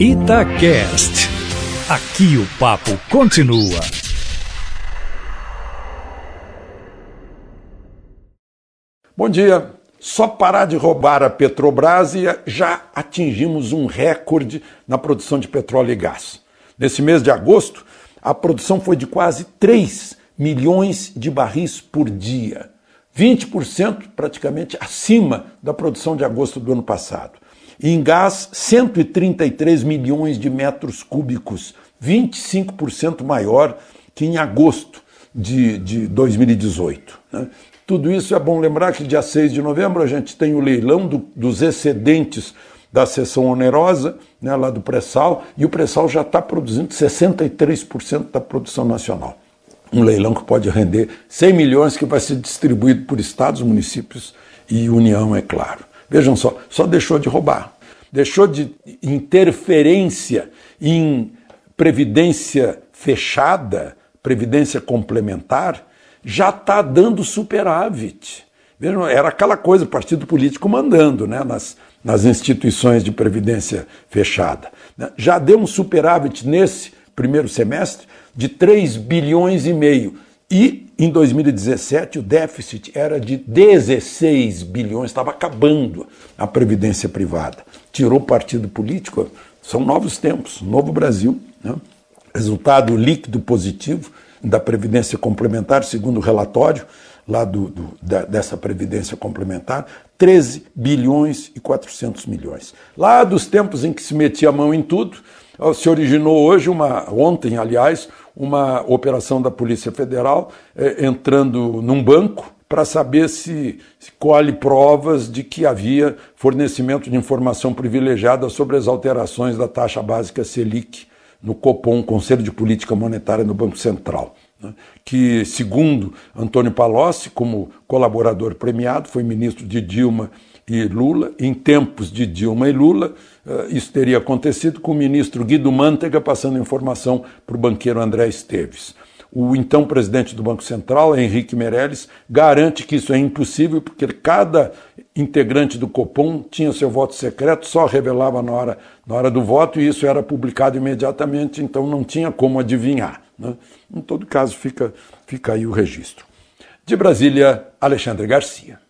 Itacast. Aqui o papo continua. Bom dia. Só parar de roubar a Petrobras e já atingimos um recorde na produção de petróleo e gás. Nesse mês de agosto, a produção foi de quase 3 milhões de barris por dia. 20% praticamente acima da produção de agosto do ano passado. Em gás, 133 milhões de metros cúbicos, 25% maior que em agosto de, de 2018. Né? Tudo isso é bom lembrar que dia 6 de novembro a gente tem o leilão do, dos excedentes da seção onerosa, né, lá do pré-sal, e o pré-sal já está produzindo 63% da produção nacional. Um leilão que pode render 100 milhões, que vai ser distribuído por estados, municípios e União, é claro. Vejam só, só deixou de roubar. Deixou de interferência em previdência fechada, previdência complementar, já está dando superávit. Vejam, era aquela coisa, partido político mandando né, nas, nas instituições de previdência fechada. Já deu um superávit nesse primeiro semestre de 3 bilhões e meio. E em 2017 o déficit era de 16 bilhões, estava acabando a previdência privada. Tirou partido político, são novos tempos, novo Brasil. Né? Resultado líquido positivo da previdência complementar, segundo o relatório lá do, do, da, dessa previdência complementar, 13 bilhões e 400 milhões. Lá dos tempos em que se metia a mão em tudo, se originou hoje, uma, ontem, aliás, uma operação da Polícia Federal eh, entrando num banco para saber se, se colhe provas de que havia fornecimento de informação privilegiada sobre as alterações da taxa básica Selic no Copom, Conselho de Política Monetária no Banco Central. Né? Que, segundo Antônio Palocci, como colaborador premiado, foi ministro de Dilma e Lula. Em tempos de Dilma e Lula, eh, isso teria acontecido com o ministro Guido Mantega passando informação para o banqueiro André Esteves. O então presidente do Banco Central, Henrique Meirelles, garante que isso é impossível porque cada integrante do Copom tinha seu voto secreto, só revelava na hora, na hora do voto e isso era publicado imediatamente, então não tinha como adivinhar. Né? Em todo caso, fica, fica aí o registro. De Brasília, Alexandre Garcia.